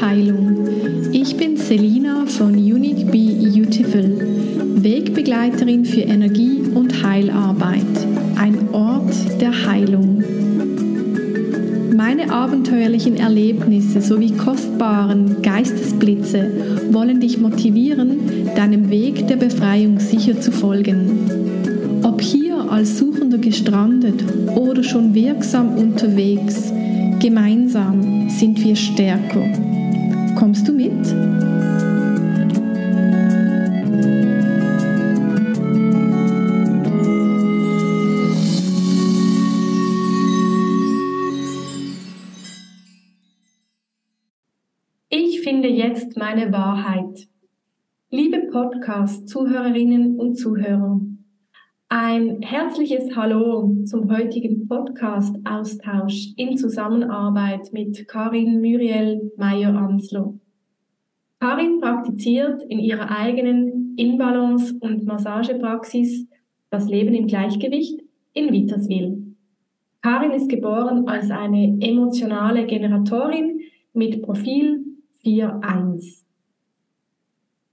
Heilung. Ich bin Selina von Unique Be Beautiful, Wegbegleiterin für Energie- und Heilarbeit, ein Ort der Heilung. Meine abenteuerlichen Erlebnisse sowie kostbaren Geistesblitze wollen dich motivieren, deinem Weg der Befreiung sicher zu folgen. Ob hier als Suchender gestrandet oder schon wirksam unterwegs, gemeinsam wir stärker. Kommst du mit? Ich finde jetzt meine Wahrheit. Liebe Podcast-Zuhörerinnen und Zuhörer, ein herzliches Hallo zum heutigen Podcast-Austausch in Zusammenarbeit mit Karin Muriel Meyer-Anslo. Karin praktiziert in ihrer eigenen Inbalance- und Massagepraxis das Leben im Gleichgewicht in Vitterswil. Karin ist geboren als eine emotionale Generatorin mit Profil 4.1.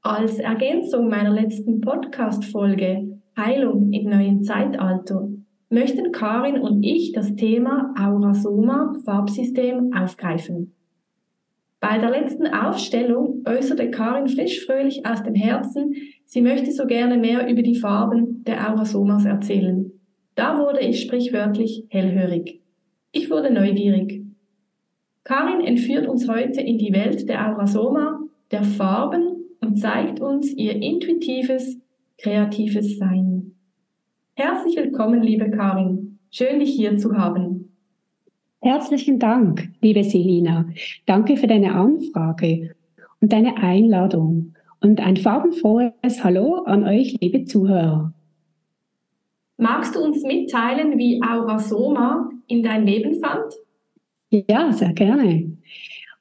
Als Ergänzung meiner letzten Podcast-Folge Heilung im neuen Zeitalter möchten Karin und ich das Thema Aurasoma Farbsystem aufgreifen. Bei der letzten Aufstellung äußerte Karin frisch fröhlich aus dem Herzen, sie möchte so gerne mehr über die Farben der Aurasomas erzählen. Da wurde ich sprichwörtlich hellhörig. Ich wurde neugierig. Karin entführt uns heute in die Welt der Aurasoma, der Farben und zeigt uns ihr intuitives, kreatives Sein. Herzlich willkommen, liebe Karin. Schön, dich hier zu haben. Herzlichen Dank, liebe Selina. Danke für deine Anfrage und deine Einladung und ein farbenfrohes Hallo an euch, liebe Zuhörer. Magst du uns mitteilen, wie Aurasoma in dein Leben fand? Ja, sehr gerne.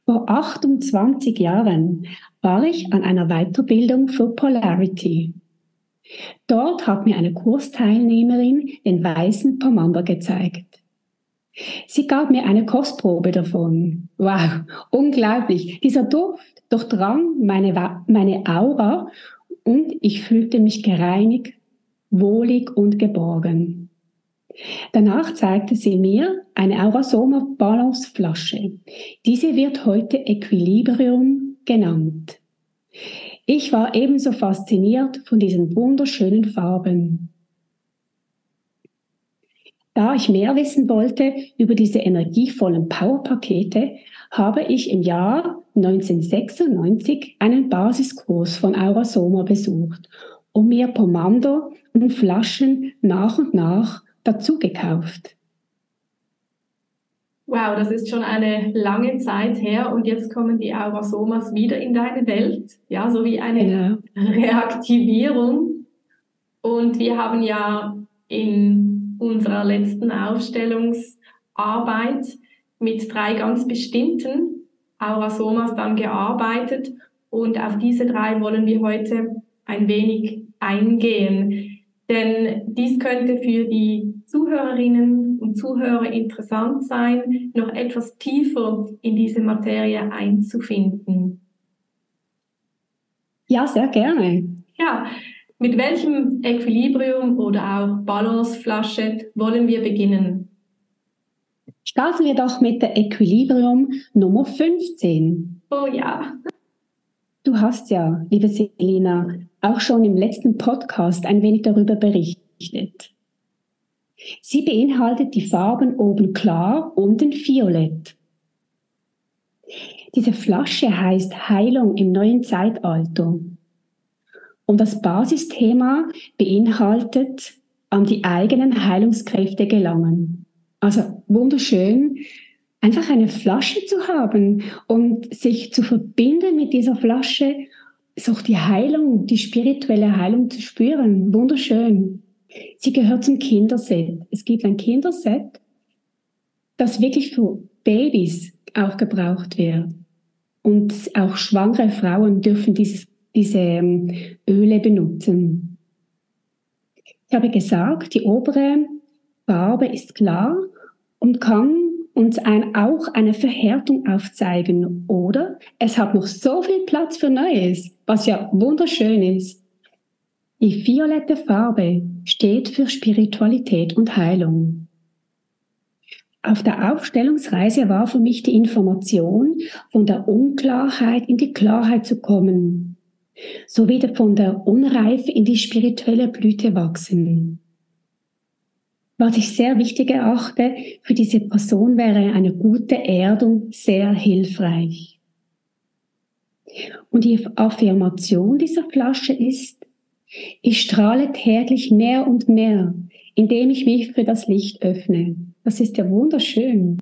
Vor 28 Jahren war ich an einer Weiterbildung für Polarity. Dort hat mir eine Kursteilnehmerin den weißen Pomander gezeigt. Sie gab mir eine Kostprobe davon. Wow, unglaublich. Dieser Duft durchdrang meine, meine Aura und ich fühlte mich gereinigt, wohlig und geborgen. Danach zeigte sie mir eine Aurasoma Balance Flasche. Diese wird heute Equilibrium genannt. Ich war ebenso fasziniert von diesen wunderschönen Farben. Da ich mehr wissen wollte über diese energievollen Powerpakete, habe ich im Jahr 1996 einen Basiskurs von Aurasoma besucht und mir Pomander und Flaschen nach und nach dazu gekauft. Wow, das ist schon eine lange Zeit her und jetzt kommen die Aurasomas wieder in deine Welt, ja, so wie eine genau. Reaktivierung. Und wir haben ja in unserer letzten Aufstellungsarbeit mit drei ganz bestimmten Aurasomas dann gearbeitet und auf diese drei wollen wir heute ein wenig eingehen. Denn dies könnte für die Zuhörerinnen und Zuhörer interessant sein, noch etwas tiefer in diese Materie einzufinden. Ja, sehr gerne. Ja, mit welchem Equilibrium oder auch Balanceflasche wollen wir beginnen? Starten wir doch mit der Equilibrium Nummer 15. Oh ja. Du hast ja, liebe Selina, auch schon im letzten Podcast ein wenig darüber berichtet. Sie beinhaltet die Farben oben klar, unten violett. Diese Flasche heißt Heilung im neuen Zeitalter. Und das Basisthema beinhaltet an die eigenen Heilungskräfte gelangen. Also wunderschön, einfach eine Flasche zu haben und sich zu verbinden mit dieser Flasche, so die Heilung, die spirituelle Heilung zu spüren. Wunderschön. Sie gehört zum Kinderset. Es gibt ein Kinderset, das wirklich für Babys auch gebraucht wird. Und auch schwangere Frauen dürfen dieses, diese ähm, Öle benutzen. Ich habe gesagt, die obere Farbe ist klar und kann uns ein, auch eine Verhärtung aufzeigen oder es hat noch so viel Platz für Neues, was ja wunderschön ist. Die violette Farbe steht für Spiritualität und Heilung. Auf der Aufstellungsreise war für mich die Information, von der Unklarheit in die Klarheit zu kommen, sowie von der Unreife in die spirituelle Blüte wachsen. Was ich sehr wichtig erachte für diese Person wäre eine gute Erdung sehr hilfreich. Und die Affirmation dieser Flasche ist, ich strahle täglich mehr und mehr, indem ich mich für das Licht öffne. Das ist ja wunderschön.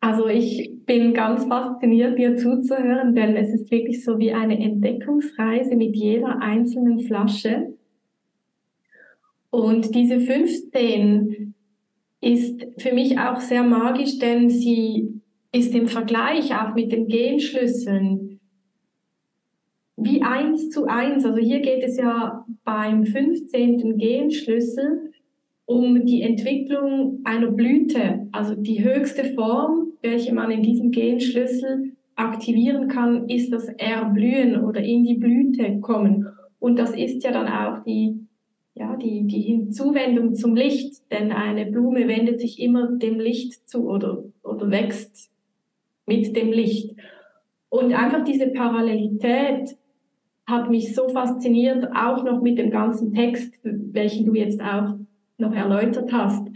Also ich bin ganz fasziniert, dir zuzuhören, denn es ist wirklich so wie eine Entdeckungsreise mit jeder einzelnen Flasche. Und diese 15 ist für mich auch sehr magisch, denn sie ist im Vergleich auch mit den Genschlüsseln wie eins zu eins. Also hier geht es ja beim 15. Genschlüssel um die Entwicklung einer Blüte, also die höchste Form, welche man in diesem Genschlüssel aktivieren kann, ist das Erblühen oder in die Blüte kommen. Und das ist ja dann auch die ja, die, die Hinzuwendung zum Licht, denn eine Blume wendet sich immer dem Licht zu oder, oder wächst mit dem Licht. Und einfach diese Parallelität hat mich so fasziniert, auch noch mit dem ganzen Text, welchen du jetzt auch noch erläutert hast,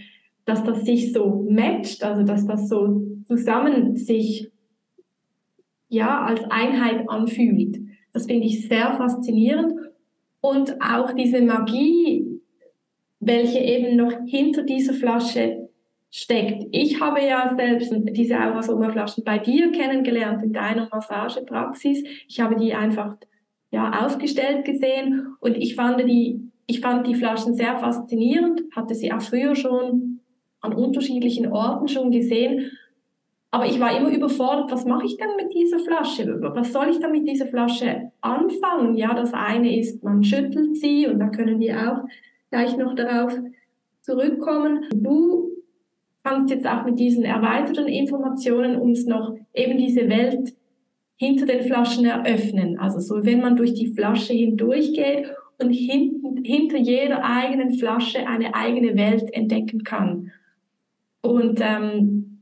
dass das sich so matcht, also dass das so zusammen sich ja als Einheit anfühlt. Das finde ich sehr faszinierend und auch diese Magie, welche eben noch hinter dieser Flasche steckt. Ich habe ja selbst diese Aurasoma-Flaschen bei dir kennengelernt in deiner Massagepraxis. Ich habe die einfach ja, ausgestellt gesehen und ich fand die, ich fand die Flaschen sehr faszinierend, hatte sie auch früher schon an unterschiedlichen Orten schon gesehen aber ich war immer überfordert, was mache ich denn mit dieser Flasche? Was soll ich denn mit dieser Flasche anfangen? Ja, das eine ist, man schüttelt sie und da können wir auch gleich noch darauf zurückkommen. Du kannst jetzt auch mit diesen erweiterten Informationen uns noch eben diese Welt hinter den Flaschen eröffnen. Also so, wenn man durch die Flasche hindurchgeht und hinten, hinter jeder eigenen Flasche eine eigene Welt entdecken kann. Und ähm,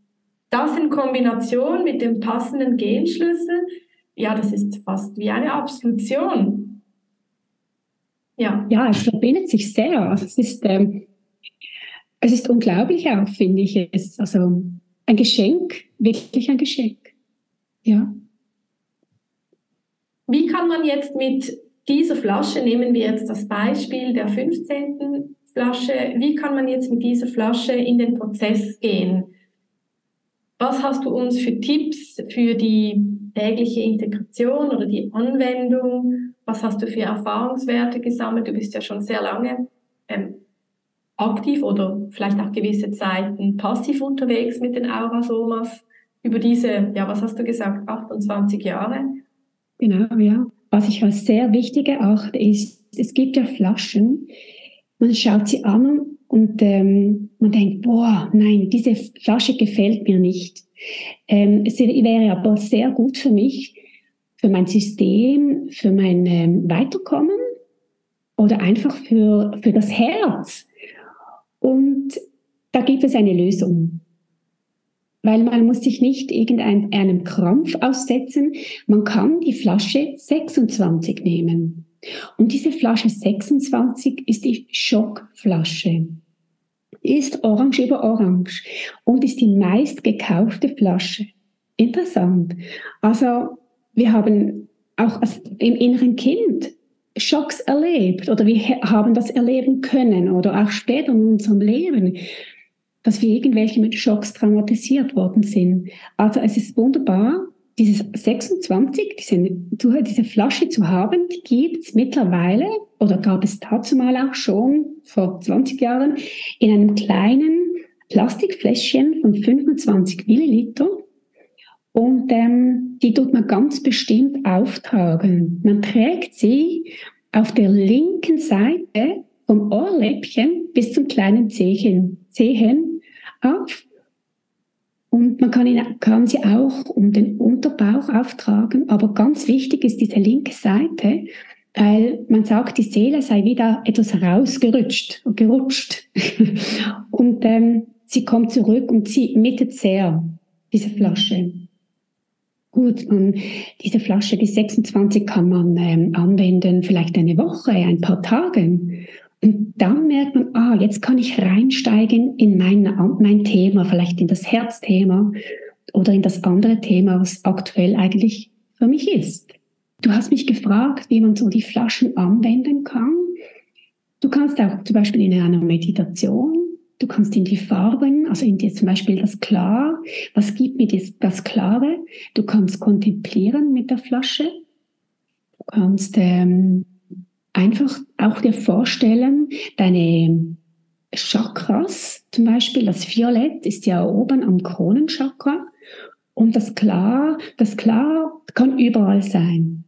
das in Kombination mit dem passenden Genschlüssel, ja, das ist fast wie eine Absolution. Ja, ja es verbindet sich sehr. Also es ist, ähm, es ist unglaublich auch, finde ich. Es ist also ein Geschenk, wirklich ein Geschenk. Ja. Wie kann man jetzt mit dieser Flasche, nehmen wir jetzt das Beispiel der 15. Flasche, wie kann man jetzt mit dieser Flasche in den Prozess gehen? Was hast du uns für Tipps für die tägliche Integration oder die Anwendung? Was hast du für Erfahrungswerte gesammelt? Du bist ja schon sehr lange ähm, aktiv oder vielleicht auch gewisse Zeiten passiv unterwegs mit den Aurasomas. Über diese, ja, was hast du gesagt, 28 Jahre? Genau, ja. Was ich als sehr wichtig erachte, ist, es gibt ja Flaschen, man schaut sie an und ähm, man denkt, boah, nein, diese Flasche gefällt mir nicht. Ähm, es wäre aber sehr gut für mich, für mein System, für mein ähm, Weiterkommen oder einfach für, für das Herz. Und da gibt es eine Lösung. Weil man muss sich nicht irgendeinem Krampf aussetzen. Man kann die Flasche 26 nehmen. Und diese Flasche 26 ist die Schockflasche. Ist orange über orange und ist die meist gekaufte Flasche. Interessant. Also wir haben auch im inneren Kind Schocks erlebt oder wir haben das erleben können oder auch später in unserem Leben, dass wir irgendwelche mit Schocks traumatisiert worden sind. Also es ist wunderbar, dieses 26, diese, diese Flasche zu haben, die gibt es mittlerweile oder gab es dazu mal auch schon vor 20 Jahren in einem kleinen Plastikfläschchen von 25 Milliliter. Und ähm, die tut man ganz bestimmt auftragen. Man trägt sie auf der linken Seite vom Ohrläppchen bis zum kleinen Zehen, Zehen auf Und man kann, ihn, kann sie auch um den Unterbauch auftragen, aber ganz wichtig ist diese linke Seite, weil man sagt, die Seele sei wieder etwas rausgerutscht, gerutscht. und ähm, sie kommt zurück und sie mittet sehr, diese Flasche. Gut, und diese Flasche, die 26 kann man ähm, anwenden, vielleicht eine Woche, ein paar Tage. Und dann merkt man, ah, jetzt kann ich reinsteigen in mein, mein Thema, vielleicht in das Herzthema oder in das andere Thema, was aktuell eigentlich für mich ist. Du hast mich gefragt, wie man so die Flaschen anwenden kann. Du kannst auch zum Beispiel in einer Meditation, du kannst in die Farben, also in dir zum Beispiel das Klar, was gibt mir das, das Klare? Du kannst kontemplieren mit der Flasche. Du kannst ähm, einfach auch dir vorstellen, deine Chakras, zum Beispiel das Violett ist ja oben am Kronenchakra und das Klar, das Klar kann überall sein.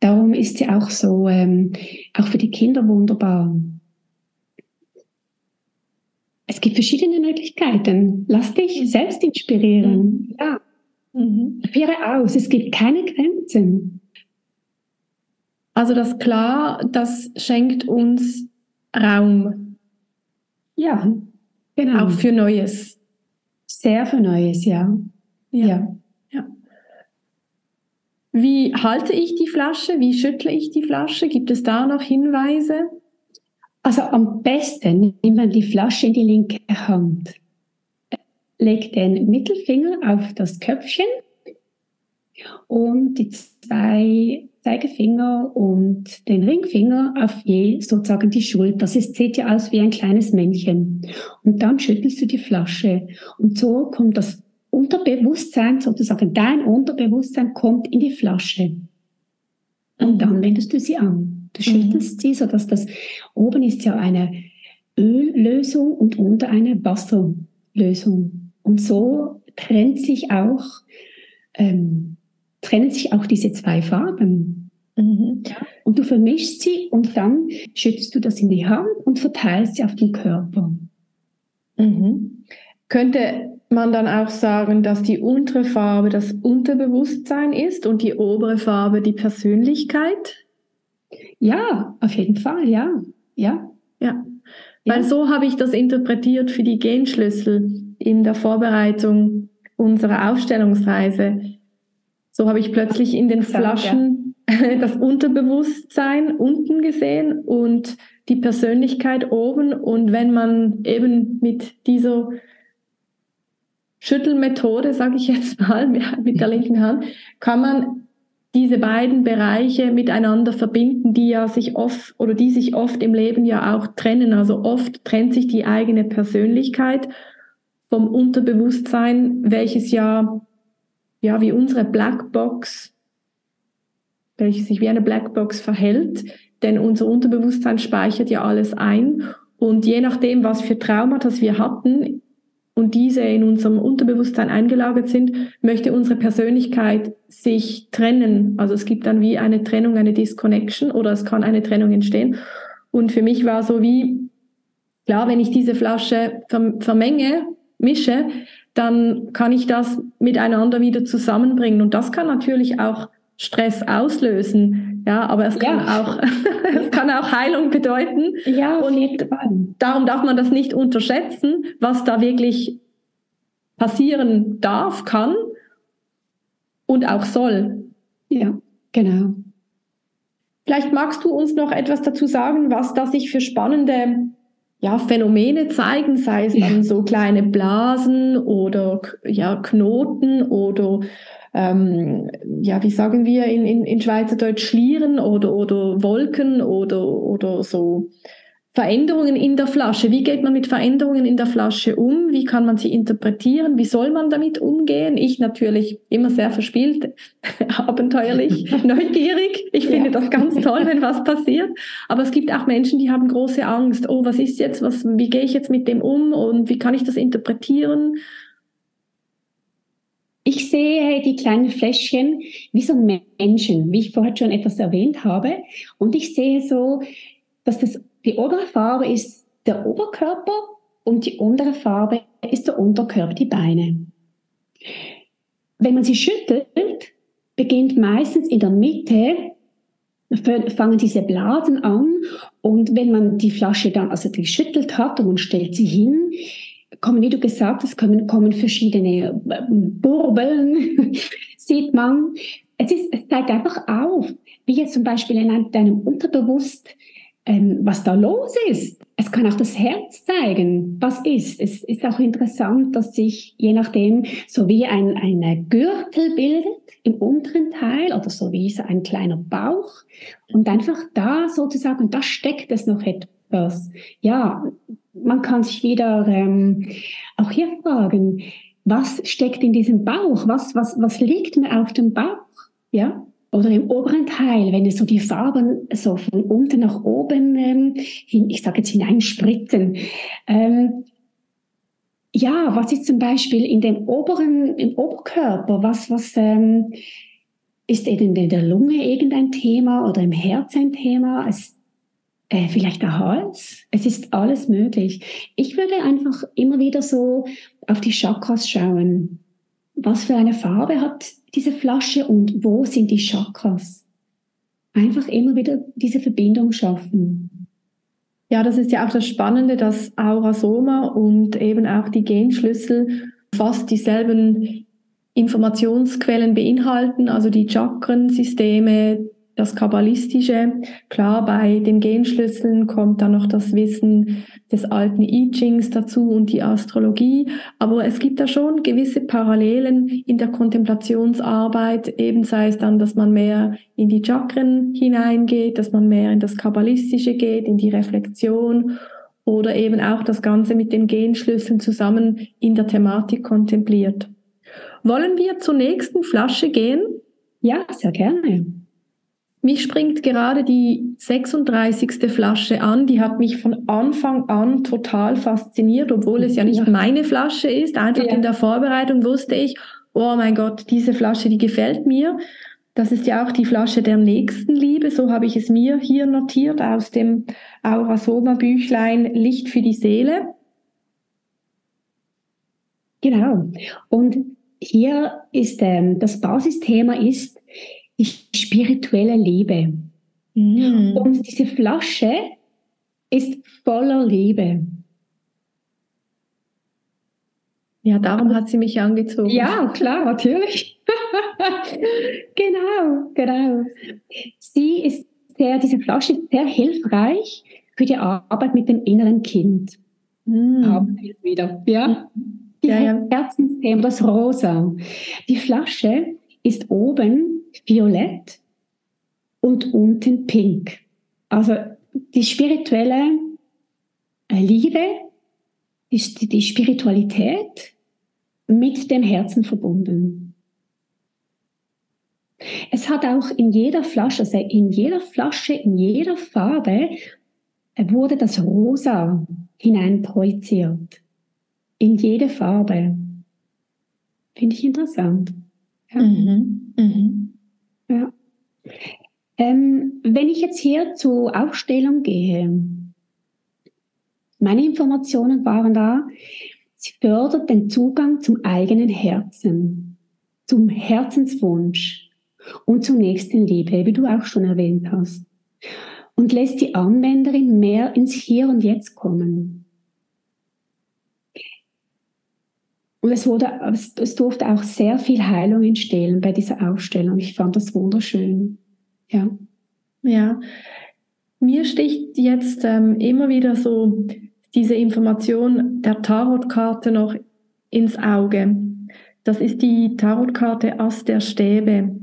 Darum ist sie auch so, ähm, auch für die Kinder wunderbar. Es gibt verschiedene Möglichkeiten. Lass dich selbst inspirieren. Mhm. Ja. Mhm. Probiere aus. Es gibt keine Grenzen. Also das klar, das schenkt uns Raum. Ja, genau. Auch für Neues. Sehr für Neues, ja. Ja. ja. ja. Wie halte ich die Flasche? Wie schüttle ich die Flasche? Gibt es da noch Hinweise? Also am besten nimmt man die Flasche in die linke Hand, legt den Mittelfinger auf das Köpfchen und die zwei Zeigefinger und den Ringfinger auf je sozusagen die Schulter. Das ist, sieht ja aus wie ein kleines Männchen. Und dann schüttelst du die Flasche. Und so kommt das Unterbewusstsein, sozusagen dein Unterbewusstsein kommt in die Flasche. Und dann wendest du sie an. Du mhm. schüttelst mhm. sie, sodass das oben ist ja eine Öllösung und unter eine Wasserlösung. Und so trennt sich auch ähm, trennen sich auch diese zwei Farben. Mhm. Und du vermischst sie und dann schützt du das in die Hand und verteilst sie auf den Körper. Mhm. Könnte man dann auch sagen, dass die untere Farbe das Unterbewusstsein ist und die obere Farbe die Persönlichkeit? Ja, auf jeden Fall, ja. Ja. Ja. Weil ja. so habe ich das interpretiert für die Genschlüssel in der Vorbereitung unserer Aufstellungsreise so habe ich plötzlich in den Flaschen das Unterbewusstsein unten gesehen und die Persönlichkeit oben. Und wenn man eben mit dieser Schüttelmethode, sage ich jetzt mal, mit der linken Hand, kann man diese beiden Bereiche miteinander verbinden, die ja sich oft oder die sich oft im Leben ja auch trennen. Also oft trennt sich die eigene Persönlichkeit vom Unterbewusstsein, welches ja ja, wie unsere Blackbox, welche sich wie eine Blackbox verhält, denn unser Unterbewusstsein speichert ja alles ein und je nachdem, was für Traumata wir hatten und diese in unserem Unterbewusstsein eingelagert sind, möchte unsere Persönlichkeit sich trennen. Also es gibt dann wie eine Trennung, eine Disconnection oder es kann eine Trennung entstehen. Und für mich war so wie, klar, wenn ich diese Flasche vermenge, mische, dann kann ich das miteinander wieder zusammenbringen. Und das kann natürlich auch Stress auslösen. Ja, aber es kann ja. auch, es kann auch Heilung bedeuten. Ja, und darum darf man das nicht unterschätzen, was da wirklich passieren darf, kann und auch soll. Ja, genau. Vielleicht magst du uns noch etwas dazu sagen, was da sich für spannende ja, Phänomene zeigen, sei es dann so kleine Blasen oder ja, Knoten oder ähm, ja, wie sagen wir in, in, in Schweizerdeutsch Schlieren oder, oder Wolken oder, oder so Veränderungen in der Flasche. Wie geht man mit Veränderungen in der Flasche um? Wie kann man sie interpretieren? Wie soll man damit umgehen? Ich natürlich immer sehr verspielt, abenteuerlich, neugierig. Ich finde ja. das ganz toll, wenn was passiert. Aber es gibt auch Menschen, die haben große Angst. Oh, was ist jetzt? Was, wie gehe ich jetzt mit dem um? Und wie kann ich das interpretieren? Ich sehe die kleinen Fläschchen wie so Menschen, wie ich vorher schon etwas erwähnt habe. Und ich sehe so, dass das die obere Farbe ist der Oberkörper und die untere Farbe ist der Unterkörper, die Beine. Wenn man sie schüttelt, beginnt meistens in der Mitte, fangen diese Blasen an und wenn man die Flasche dann, also geschüttelt hat und man stellt sie hin, kommen, wie du gesagt hast, kommen, kommen verschiedene äh, Burbeln, sieht man. Es, ist, es zeigt einfach auf, wie jetzt zum Beispiel in deinem Unterbewusst, ähm, was da los ist. Es kann auch das Herz zeigen, was ist. Es ist auch interessant, dass sich je nachdem so wie ein, ein Gürtel bildet im unteren Teil oder so wie so ein kleiner Bauch und einfach da sozusagen, da steckt es noch etwas. Ja, man kann sich wieder ähm, auch hier fragen, was steckt in diesem Bauch? Was, was, was liegt mir auf dem Bauch? Ja? Oder im oberen Teil, wenn es so die Farben so von unten nach oben, ähm, hin, ich sage jetzt hineinspritzen. Ähm, ja, was ist zum Beispiel in dem oberen, im Oberkörper? Was, was ähm, ist in der Lunge irgendein Thema oder im Herz ein Thema? Es äh, vielleicht der Hals. Es ist alles möglich. Ich würde einfach immer wieder so auf die Chakras schauen. Was für eine Farbe hat diese Flasche und wo sind die Chakras? Einfach immer wieder diese Verbindung schaffen. Ja, das ist ja auch das Spannende, dass Aurasoma und eben auch die Genschlüssel fast dieselben Informationsquellen beinhalten, also die Chakrensysteme, das Kabbalistische. Klar, bei den Genschlüsseln kommt dann noch das Wissen des alten I Chings dazu und die Astrologie. Aber es gibt da schon gewisse Parallelen in der Kontemplationsarbeit, eben sei es dann, dass man mehr in die Chakren hineingeht, dass man mehr in das Kabbalistische geht, in die Reflexion oder eben auch das Ganze mit den Genschlüsseln zusammen in der Thematik kontempliert. Wollen wir zur nächsten Flasche gehen? Ja, sehr gerne. Mich springt gerade die 36. Flasche an. Die hat mich von Anfang an total fasziniert, obwohl es ja nicht meine Flasche ist. Einfach ja. in der Vorbereitung wusste ich, oh mein Gott, diese Flasche, die gefällt mir. Das ist ja auch die Flasche der Nächstenliebe. So habe ich es mir hier notiert aus dem Aurasoma Büchlein Licht für die Seele. Genau. Und hier ist ähm, das Basisthema ist die spirituelle Liebe. Mhm. Und diese Flasche ist voller Liebe. Ja, darum hat sie mich angezogen. Ja, klar, natürlich. genau, genau. Sie ist sehr, diese Flasche ist sehr hilfreich für die Arbeit mit dem inneren Kind. Mhm. Haben wir wieder, ja? Die ja, ja. Herzensthema, das Rosa. Die Flasche ist oben violett und unten pink. Also die spirituelle äh, Liebe, ist die Spiritualität mit dem Herzen verbunden. Es hat auch in jeder Flasche, also in jeder Flasche, in jeder Farbe äh, wurde das Rosa hineinprojiziert. In jede Farbe. Finde ich interessant. Ja. Mhm. Mhm. Ähm, wenn ich jetzt hier zur Aufstellung gehe, meine Informationen waren da, sie fördert den Zugang zum eigenen Herzen, zum Herzenswunsch und zur nächsten Liebe, wie du auch schon erwähnt hast. Und lässt die Anwenderin mehr ins Hier und Jetzt kommen. Und es, wurde, es durfte auch sehr viel Heilung entstehen bei dieser Ausstellung. Ich fand das wunderschön. Ja. Ja. Mir sticht jetzt ähm, immer wieder so diese Information der Tarotkarte noch ins Auge. Das ist die Tarotkarte Ass der Stäbe.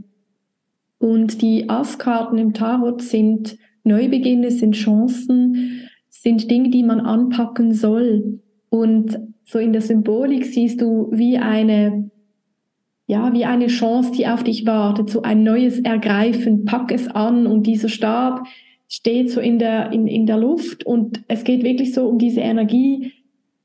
Und die Asskarten im Tarot sind Neubeginne, sind Chancen, sind Dinge, die man anpacken soll. Und so in der Symbolik siehst du wie eine, ja, wie eine Chance, die auf dich wartet, so ein neues Ergreifen, pack es an. Und dieser Stab steht so in der, in, in der Luft. Und es geht wirklich so um diese Energie,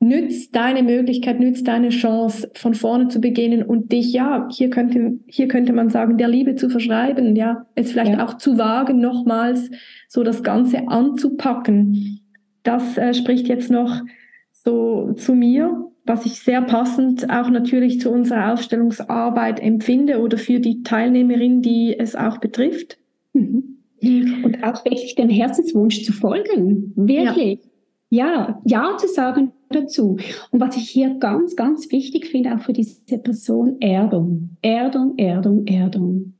nützt deine Möglichkeit, nützt deine Chance, von vorne zu beginnen und dich, ja, hier könnte, hier könnte man sagen, der Liebe zu verschreiben, ja, es vielleicht ja. auch zu wagen, nochmals so das Ganze anzupacken. Das äh, spricht jetzt noch so zu mir was ich sehr passend auch natürlich zu unserer Aufstellungsarbeit empfinde oder für die Teilnehmerin, die es auch betrifft. Mhm. Und auch wirklich dem Herzenswunsch zu folgen. Wirklich. Ja. ja, ja zu sagen dazu. Und was ich hier ganz, ganz wichtig finde, auch für diese Person, Erdung. Erdung, Erdung, Erdung.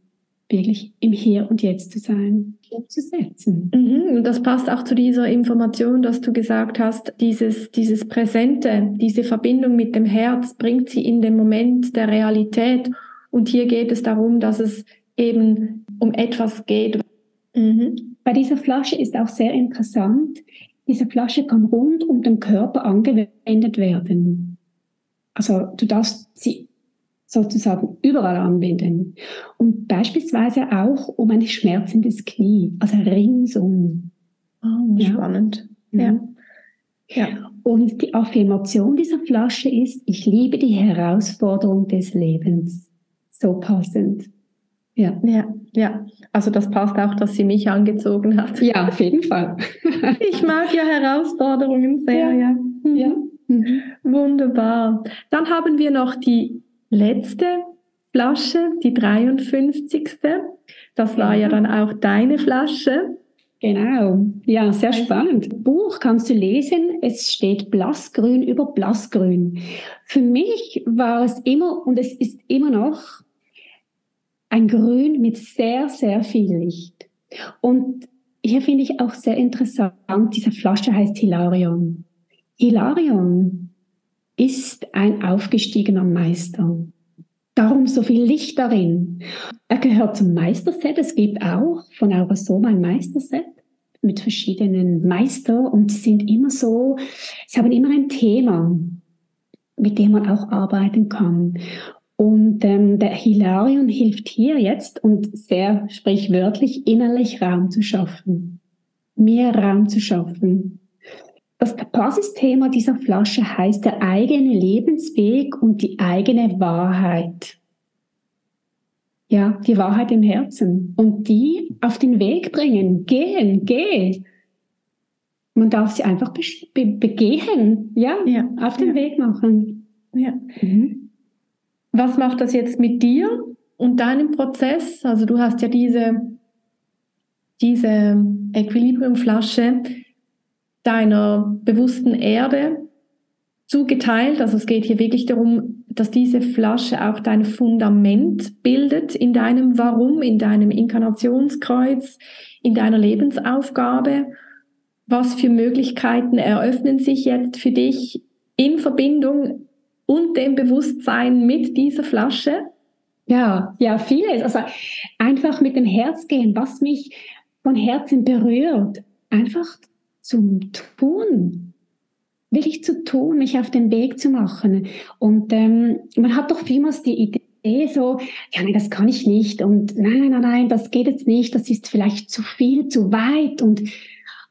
Wirklich im Hier und Jetzt zu sein, umzusetzen. Mhm. Und das passt auch zu dieser Information, dass du gesagt hast, dieses, dieses Präsente, diese Verbindung mit dem Herz bringt sie in den Moment der Realität. Und hier geht es darum, dass es eben um etwas geht. Mhm. Bei dieser Flasche ist auch sehr interessant, diese Flasche kann rund um den Körper angewendet werden. Also du darfst sie sozusagen überall anwenden. Und beispielsweise auch um ein schmerzendes Knie, also ringsum. Oh, ja. spannend. Ja. ja. Und die Affirmation dieser Flasche ist, ich liebe die Herausforderung des Lebens. So passend. Ja. Ja, ja. Also das passt auch, dass sie mich angezogen hat. Ja, auf jeden Fall. ich mag ja Herausforderungen sehr, ja. ja. Mhm. ja. Mhm. Wunderbar. Dann haben wir noch die letzte Flasche, die 53. Das war ja dann auch deine Flasche. Genau, ja, sehr spannend. Buch kannst du lesen, es steht blassgrün über blassgrün. Für mich war es immer und es ist immer noch ein Grün mit sehr, sehr viel Licht. Und hier finde ich auch sehr interessant, diese Flasche heißt Hilarion. Hilarion ist ein aufgestiegener Meister. Darum so viel Licht darin. Er gehört zum Meisterset. Es gibt auch von Aurasoma ein Meisterset mit verschiedenen Meister und sie sind immer so, sie haben immer ein Thema, mit dem man auch arbeiten kann. Und ähm, der Hilarion hilft hier jetzt und sehr sprichwörtlich innerlich Raum zu schaffen, mehr Raum zu schaffen. Das Basisthema dieser Flasche heißt der eigene Lebensweg und die eigene Wahrheit. Ja, die Wahrheit im Herzen und die auf den Weg bringen. Gehen, geh. Man darf sie einfach be be begehen, ja, ja, auf den ja. Weg machen. Ja. Mhm. Was macht das jetzt mit dir und deinem Prozess? Also du hast ja diese, diese Equilibriumflasche deiner bewussten Erde zugeteilt. Also es geht hier wirklich darum, dass diese Flasche auch dein Fundament bildet in deinem Warum, in deinem Inkarnationskreuz, in deiner Lebensaufgabe. Was für Möglichkeiten eröffnen sich jetzt für dich in Verbindung und dem Bewusstsein mit dieser Flasche? Ja, ja, vieles. Also einfach mit dem Herz gehen, was mich von Herzen berührt. Einfach zum Tun. Wirklich zu tun, mich auf den Weg zu machen. Und ähm, man hat doch vielmals die Idee, so, ja, nee, das kann ich nicht und nein, nein, nein, das geht jetzt nicht, das ist vielleicht zu viel, zu weit und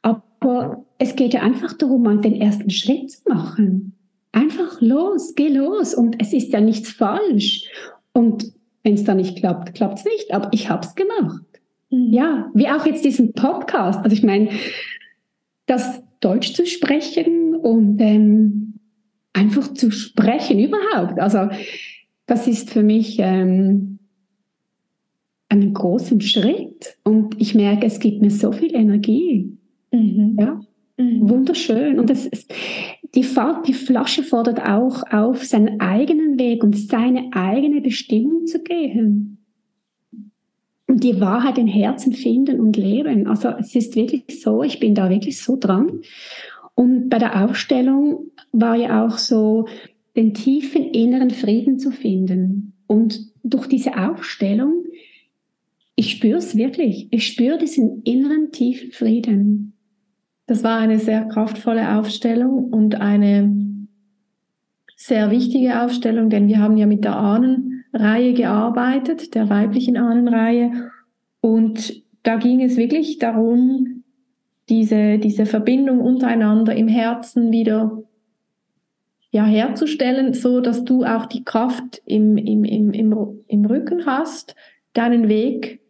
aber es geht ja einfach darum, mal den ersten Schritt zu machen. Einfach los, geh los. Und es ist ja nichts falsch. Und wenn es da nicht klappt, klappt es nicht. Aber ich habe es gemacht. Mhm. Ja, wie auch jetzt diesen Podcast. Also ich meine, das Deutsch zu sprechen und ähm, einfach zu sprechen überhaupt. Also das ist für mich ähm, einen großen Schritt. Und ich merke, es gibt mir so viel Energie. Mhm. Ja, mhm. wunderschön. Und das ist, die, die Flasche fordert auch auf, seinen eigenen Weg und seine eigene Bestimmung zu gehen. Und die Wahrheit im Herzen finden und leben. Also es ist wirklich so, ich bin da wirklich so dran. Und bei der Aufstellung war ja auch so, den tiefen inneren Frieden zu finden. Und durch diese Aufstellung, ich spüre es wirklich, ich spüre diesen inneren tiefen Frieden. Das war eine sehr kraftvolle Aufstellung und eine sehr wichtige Aufstellung, denn wir haben ja mit der Ahnenreihe gearbeitet, der weiblichen Ahnenreihe. Und da ging es wirklich darum, diese, diese Verbindung untereinander im Herzen wieder ja, herzustellen, so dass du auch die Kraft im, im, im, im, im Rücken hast, deinen Weg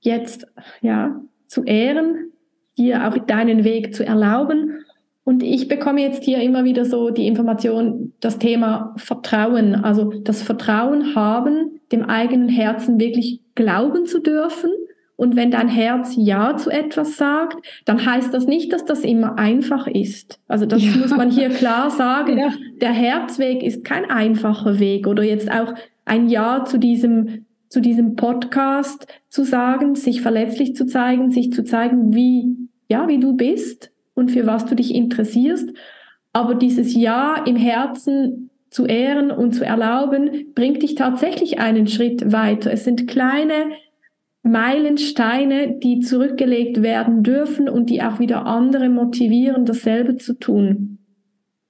jetzt ja, zu ehren, dir auch deinen Weg zu erlauben Und ich bekomme jetzt hier immer wieder so die Information, das Thema Vertrauen, also das Vertrauen haben, dem eigenen Herzen wirklich glauben zu dürfen. Und wenn dein Herz Ja zu etwas sagt, dann heißt das nicht, dass das immer einfach ist. Also das ja. muss man hier klar sagen. Ja. Der Herzweg ist kein einfacher Weg oder jetzt auch ein Ja zu diesem, zu diesem Podcast zu sagen, sich verletzlich zu zeigen, sich zu zeigen, wie, ja, wie du bist und für was du dich interessierst. Aber dieses Ja im Herzen zu ehren und zu erlauben, bringt dich tatsächlich einen Schritt weiter. Es sind kleine Meilensteine, die zurückgelegt werden dürfen und die auch wieder andere motivieren, dasselbe zu tun.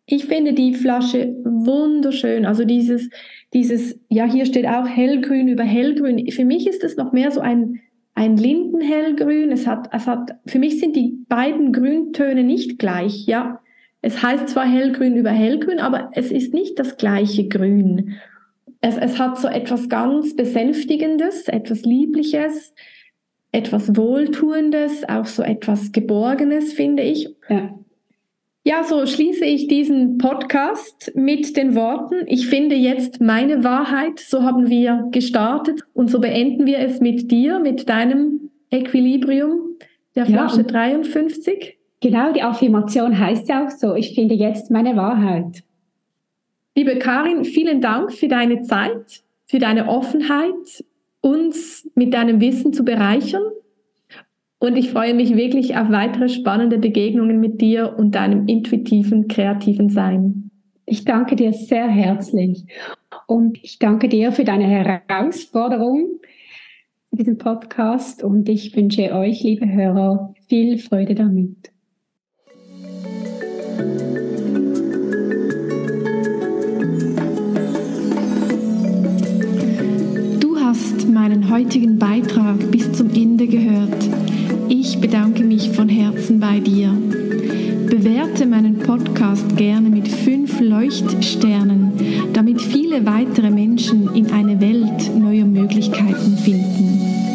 Ich finde die Flasche wunderschön. Also dieses, dieses, ja, hier steht auch hellgrün über hellgrün. Für mich ist es noch mehr so ein ein Lindenhellgrün. Es hat, es hat, für mich sind die beiden Grüntöne nicht gleich, ja. Es heißt zwar hellgrün über hellgrün, aber es ist nicht das gleiche Grün. Es, es hat so etwas ganz Besänftigendes, etwas Liebliches, etwas Wohltuendes, auch so etwas Geborgenes, finde ich. Ja. Ja, so schließe ich diesen Podcast mit den Worten, ich finde jetzt meine Wahrheit, so haben wir gestartet und so beenden wir es mit dir, mit deinem Equilibrium der Flasche ja, 53. Genau, die Affirmation heißt ja auch so, ich finde jetzt meine Wahrheit. Liebe Karin, vielen Dank für deine Zeit, für deine Offenheit, uns mit deinem Wissen zu bereichern. Und ich freue mich wirklich auf weitere spannende Begegnungen mit dir und deinem intuitiven, kreativen Sein. Ich danke dir sehr herzlich und ich danke dir für deine Herausforderung in diesem Podcast und ich wünsche euch, liebe Hörer, viel Freude damit. Du hast meinen heutigen Beitrag bis zum Ende gehört. Ich bedanke mich von Herzen bei dir. Bewerte meinen Podcast gerne mit fünf Leuchtsternen, damit viele weitere Menschen in eine Welt neuer Möglichkeiten finden.